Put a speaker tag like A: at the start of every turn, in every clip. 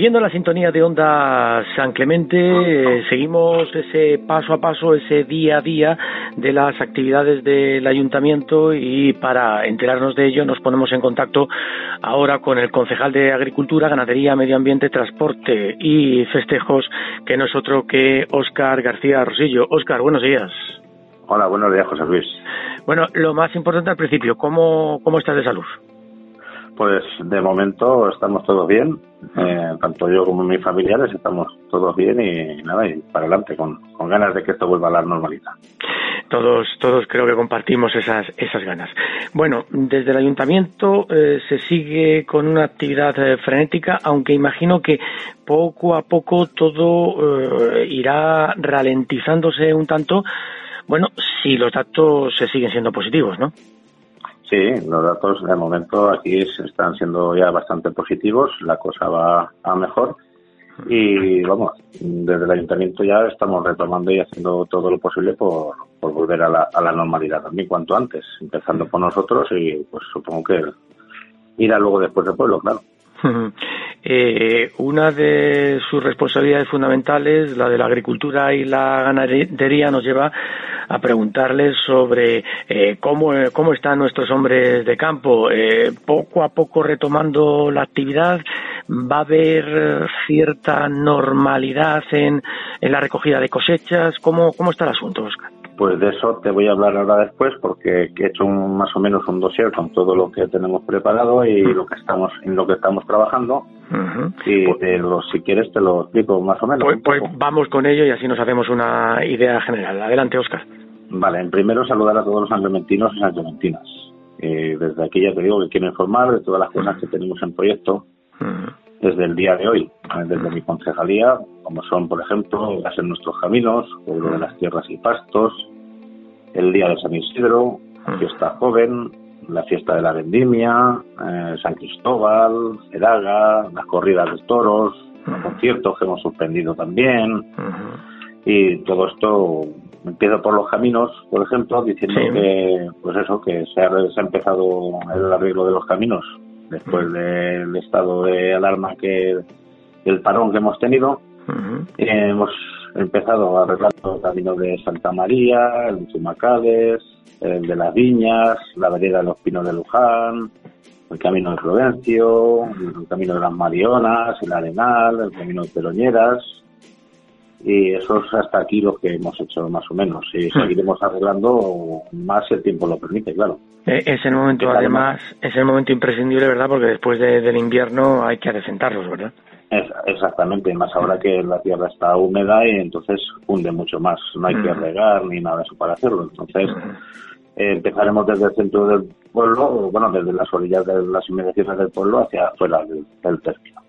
A: Siguiendo la sintonía de Onda San Clemente, eh, seguimos ese paso a paso, ese día a día de las actividades del ayuntamiento y para enterarnos de ello nos ponemos en contacto ahora con el concejal de Agricultura, Ganadería, Medio Ambiente, Transporte y Festejos, que no es otro que Óscar García Rosillo. Óscar, buenos días.
B: Hola, buenos días, José Luis.
A: Bueno, lo más importante al principio, ¿cómo, cómo estás de salud?
B: Pues de momento estamos todos bien, eh, tanto yo como mis familiares estamos todos bien y nada, y para adelante, con, ganas de que esto vuelva a la normalidad.
A: Todos, todos creo que compartimos esas, esas ganas. Bueno, desde el ayuntamiento eh, se sigue con una actividad eh, frenética, aunque imagino que poco a poco todo irá ralentizándose un tanto. Bueno, si los datos se siguen siendo positivos, ¿no?
B: Sí, los datos de momento aquí están siendo ya bastante positivos, la cosa va a mejor y vamos, desde el ayuntamiento ya estamos retomando y haciendo todo lo posible por, volver a la, a la normalidad también cuanto antes, empezando por nosotros y pues supongo que irá luego después del pueblo, claro.
A: Eh, una de sus responsabilidades fundamentales, la de la agricultura y la ganadería, nos lleva a preguntarles sobre eh, cómo, cómo están nuestros hombres de campo. Eh, poco a poco retomando la actividad, va a haber cierta normalidad en, en la recogida de cosechas. ¿Cómo, cómo está el asunto, Oscar?
B: Pues de eso te voy a hablar ahora después porque he hecho más o menos un dossier con todo lo que tenemos preparado y lo que estamos en lo que estamos trabajando. Y si quieres te lo explico más o menos.
A: Pues, pues, vamos con ello y así nos hacemos una idea general. Adelante, Oscar.
B: Vale, en primero saludar a todos los sanrementinos y sanrementinas. Eh, desde aquí ya te digo que quiero informar de todas las cosas que tenemos en proyecto desde el día de hoy, eh, desde mi concejalía, como son, por ejemplo, en nuestros caminos, pueblo de las tierras y pastos, el día de San Isidro, fiesta joven, la fiesta de la vendimia, eh, San Cristóbal, Edaga, las corridas de toros, los conciertos que hemos suspendido también, y todo esto empieza por los caminos, por ejemplo, diciendo que, pues eso, que se ha, se ha empezado el arreglo de los caminos después del estado de alarma que el parón que hemos tenido. hemos empezado a arreglar el camino de Santa María, el de el de las Viñas, la vereda de los Pinos de Luján, el camino de Provencio, el camino de las Marionas, el Arenal, el camino de Peroñeras, y eso es hasta aquí lo que hemos hecho más o menos. Y hmm. seguiremos arreglando más si el tiempo lo permite claro.
A: Eh, es el momento además es el momento imprescindible verdad porque después del invierno hay que adecentarlos verdad
B: exactamente más ahora que la tierra está húmeda y entonces hunde mucho más. No hay que hmm. regar ni nada de eso para hacerlo. Entonces hmm. eh, empezaremos desde el centro del pueblo bueno desde las orillas de las inmediaciones del pueblo hacia afuera del, del término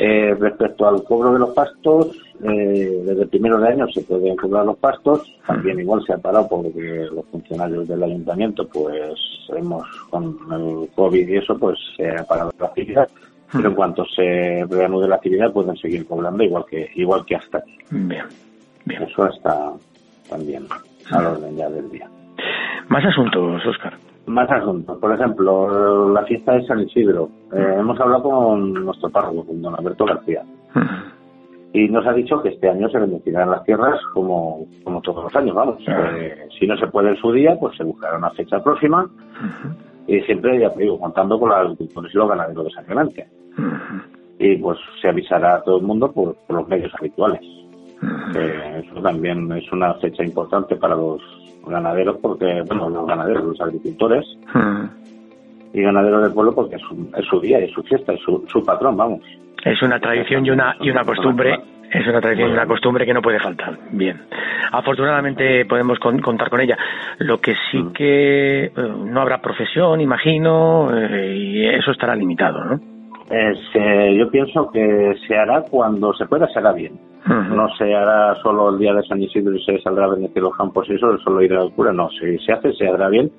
B: eh, respecto al cobro de los pastos, eh, desde el primero de año se pueden cobrar los pastos. También igual se ha parado porque los funcionarios del ayuntamiento, pues hemos con el COVID y eso, pues se ha parado la actividad. Pero en cuanto se reanude la actividad, pueden seguir cobrando igual que igual que hasta aquí.
A: Bien,
B: bien. Eso está también al orden ya del día.
A: Más asuntos, Oscar.
B: Más asuntos. Por ejemplo, la fiesta de San Isidro. Eh, hemos hablado con nuestro párroco, con don Alberto García. Y nos ha dicho que este año se bendecirán las tierras como, como todos los años, vamos. Eh, si no se puede en su día, pues se buscará una fecha próxima. Y siempre, ya te digo, contando con los agricultores y los ganaderos de San Clemente. Y pues se avisará a todo el mundo por, los medios habituales. eso también es una fecha importante para los ganaderos porque, bueno, los ganaderos, los agricultores. Y ganaderos del pueblo porque es su, es su día, es su fiesta, es su, su patrón, vamos.
A: Es una tradición y una, y una costumbre Es una tradición y una costumbre que no puede faltar. Bien. Afortunadamente podemos contar con ella. Lo que sí mm. que eh, no habrá profesión, imagino, eh, y eso estará limitado, ¿no?
B: yo pienso que se hará cuando se pueda, se hará bien. No se hará solo el día de San Isidro y se saldrá a bendecir los campos y eso, solo ir a la cura. No, si se hace, se hará bien,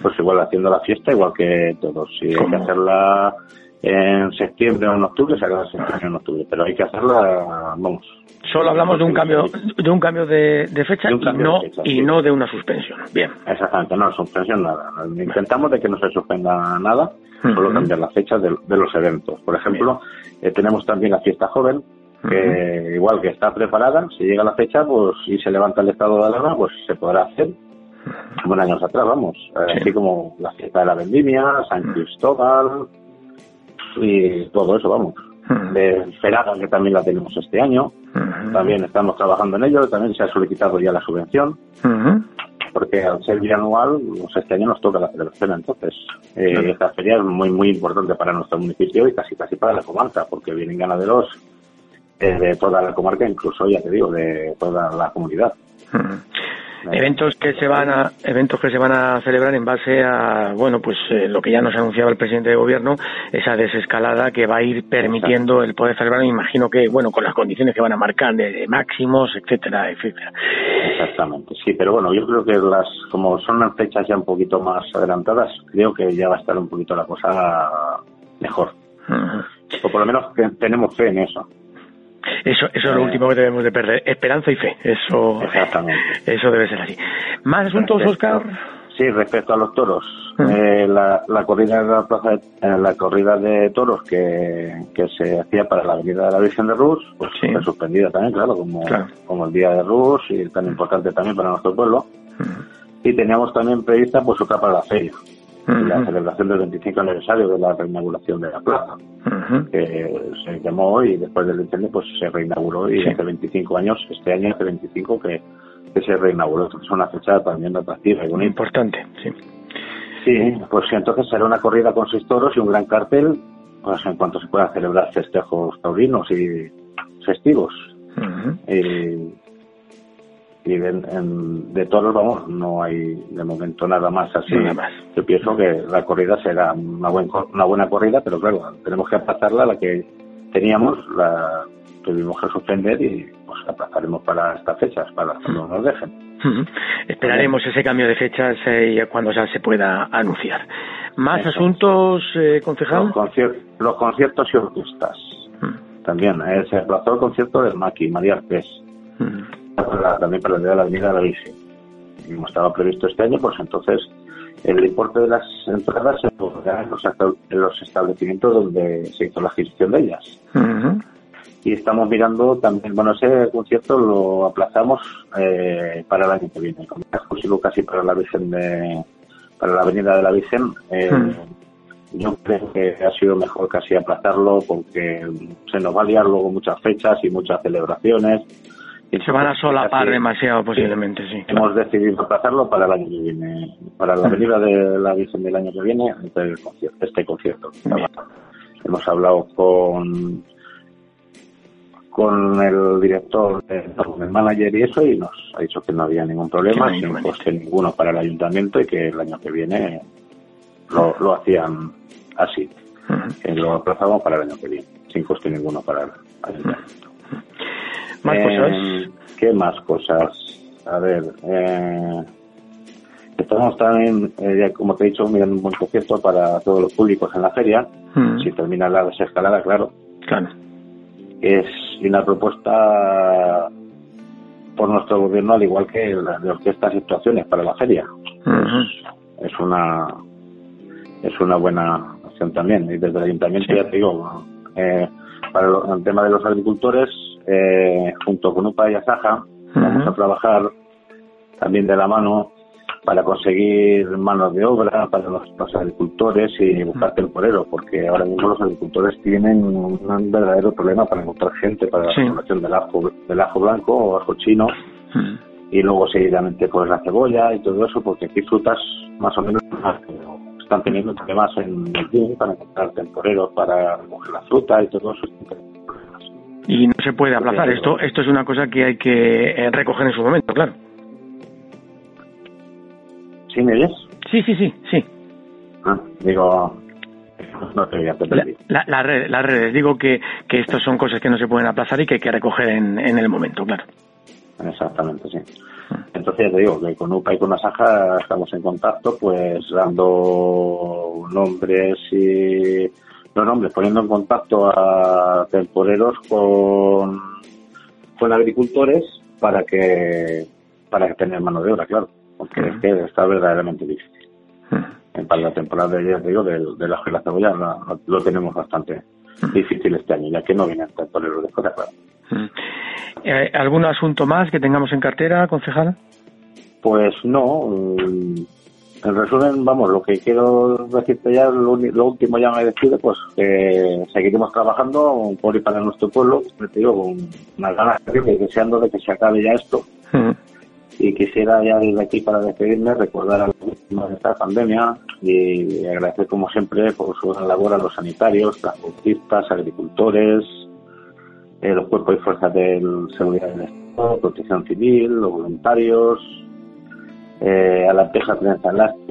B: pues igual haciendo la fiesta, igual que todos. Si hay que hacerla en septiembre o en octubre, se hará en septiembre o en octubre, pero hay que hacerla, vamos.
A: Solo hablamos de un cambio de un cambio de, fecha, y, no, y no de una suspensión. Bien.
B: Exactamente, no, suspensión nada. Intentamos de que no se suspenda nada solo cambiar la fecha de, los eventos. Por ejemplo, eh, tenemos también la fiesta joven, que igual que está preparada, si llega la fecha pues y se levanta el estado de alarma, pues se podrá hacer en años atrás, vamos. Eh, así como la fiesta de la vendimia, San Cristóbal y todo eso, vamos. De Ferada, que también la tenemos este año. También estamos trabajando en ello, también se ha solicitado ya la subvención. Porque al ser bianual, pues este año nos toca la celebración, entonces eh, esta feria es muy muy importante para nuestro municipio y casi casi para la comarca, porque vienen ganaderos eh, de toda la comarca, incluso ya te digo, de toda la comunidad
A: eventos que se van a eventos que se van a celebrar en base a bueno pues eh, lo que ya nos anunciaba el presidente de gobierno esa desescalada que va a ir permitiendo el poder celebrar. Me imagino que bueno con las condiciones que van a marcar de, máximos etcétera etcétera.
B: Exactamente sí pero bueno yo creo que las como son las fechas ya un poquito más adelantadas creo que ya va a estar un poquito la cosa mejor. O por lo menos tenemos fe en eso
A: eso, eso es lo último que debemos de perder, esperanza y fe. Eso, eso debe ser así. ¿Más asuntos, Oscar?
B: Sí, respecto a los toros. Eh, la, la, corrida de la plaza, eh, la corrida de toros que, que, se hacía para la Avenida de la Virgen de Rus, pues fue suspendida también, claro, como, como el Día de Rus y tan importante también para nuestro pueblo. Y teníamos también prevista pues otra para la feria la celebración del 25 aniversario de la reinauguración de la plaza, que se llamó y después del incendio pues se reinauguró y hace 25 años, este año hace 25 que, que se reinauguró. Es una fecha también atractiva y bonita.
A: Importante, sí.
B: Sí, pues entonces será una corrida con seis toros y un gran cartel, pues en cuanto se puedan celebrar festejos taurinos y festivos y de, toros, vamos, no hay de momento nada más así. Yo pienso que la corrida será una, buen, una buena corrida, pero claro, tenemos que aplazarla, la que teníamos, la tuvimos que suspender y pues aplazaremos para estas fechas, para que no nos dejen.
A: Esperaremos ese cambio de fechas eh, cuando ya se pueda anunciar. ¿Más asuntos, eh, concejal?
B: Los, conciertos y orquestas. También eh, se aplazó el concierto del Maki, María También para la Avenida de la Virgen. Como estaba previsto este año, pues entonces el importe de las entradas se podrá en los, establecimientos donde se hizo la adquisición de ellas. Y estamos mirando también, bueno, ese concierto lo aplazamos eh, para el año que viene. Como es exclusivo casi para la Virgen de, para la Avenida de la Virgen, eh, yo creo que ha sido mejor casi aplazarlo porque se nos va a liar luego muchas fechas y muchas celebraciones
A: se van a solapar demasiado posiblemente, sí.
B: Hemos decidido aplazarlo para el año que viene, para la venida de la Virgen del año que viene, este concierto. Hemos hablado con con el director, con el manager y eso, y nos ha dicho que no había ningún problema, sin coste ninguno para el ayuntamiento y que el año que viene lo, lo hacían así. lo aplazamos para el año que viene, sin coste ninguno para el ayuntamiento.
A: ¿Más cosas? Eh,
B: ¿Qué más cosas? A ver, eh, estamos también, eh, como te he dicho, mirando un buen concierto para todos los públicos en la feria, hmm. si termina la desescalada, claro.
A: Claro.
B: Es una propuesta por nuestro gobierno, al igual que las de orquestas y situaciones para la feria. Hmm. Es, una es una buena opción también. Y desde el ayuntamiento, ya te digo, para el tema de los agricultores, eh, junto con UPA y Asaja, vamos a trabajar también de la mano para conseguir manos de obra para los, agricultores y buscar temporeros, porque ahora mismo los agricultores tienen un verdadero problema para encontrar gente para la formación del ajo, del ajo blanco o ajo chino. Y luego seguidamente pues la cebolla y todo eso, porque aquí frutas más o menos están teniendo problemas en el día para encontrar temporeros para recoger la fruta y todo eso
A: Y no se puede aplazar. Esto, esto es una cosa que hay que eh, recoger en su momento, claro.
B: ¿Sí me oyes?
A: Sí, sí, sí, sí.
B: Ah, digo, no te voy
A: la, la, red, las redes, digo que, que estas son cosas que no se pueden aplazar y que hay que recoger en, en el momento, claro.
B: Exactamente, sí. Entonces, ya te digo que con UPA y con Asaja estamos en contacto, pues dando nombres y los nombres, poniendo en contacto a temporeros con, con agricultores para que para que tener mano de obra, claro, porque es que está verdaderamente difícil. Para la temporada de, digo, de, de la cebolla lo, tenemos bastante difícil este año, ya que no vienen temporeros de fuera, claro.
A: Eh, ¿Algún asunto más que tengamos en cartera, concejal?
B: Pues no. En resumen, vamos, lo que quiero decirte ya, lo, último ya me despido, pues que seguiremos trabajando por y para nuestro pueblo, te digo, con unas ganas deseando de que se acabe ya esto. Y quisiera ya desde aquí para despedirme recordar a las víctimas de esta pandemia y agradecer como siempre por su gran labor a los sanitarios, transportistas, agricultores, eh, los cuerpos y fuerzas de seguridad del Estado, protección civil, los voluntarios, eh, a la empresa Elástica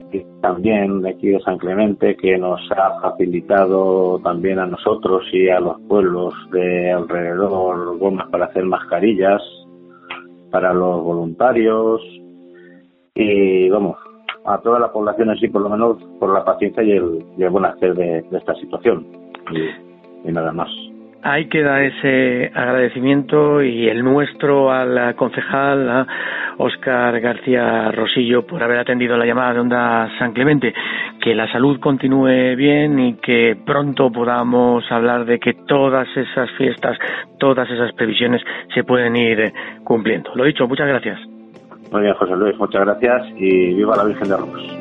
B: también de aquí de San Clemente que nos ha facilitado también a nosotros y a los pueblos de alrededor gomas para hacer mascarillas para los voluntarios y vamos a toda la población así por lo menos por la paciencia y el, buen hacer de, esta situación y nada más.
A: Ahí queda ese agradecimiento y el nuestro al concejal a Óscar García Rosillo por haber atendido la llamada de Onda San Clemente. Que la salud continúe bien y que pronto podamos hablar de que todas esas fiestas, todas esas previsiones se pueden ir cumpliendo. Lo dicho, muchas gracias.
B: Muy bien, José Luis, muchas gracias y viva la Virgen de.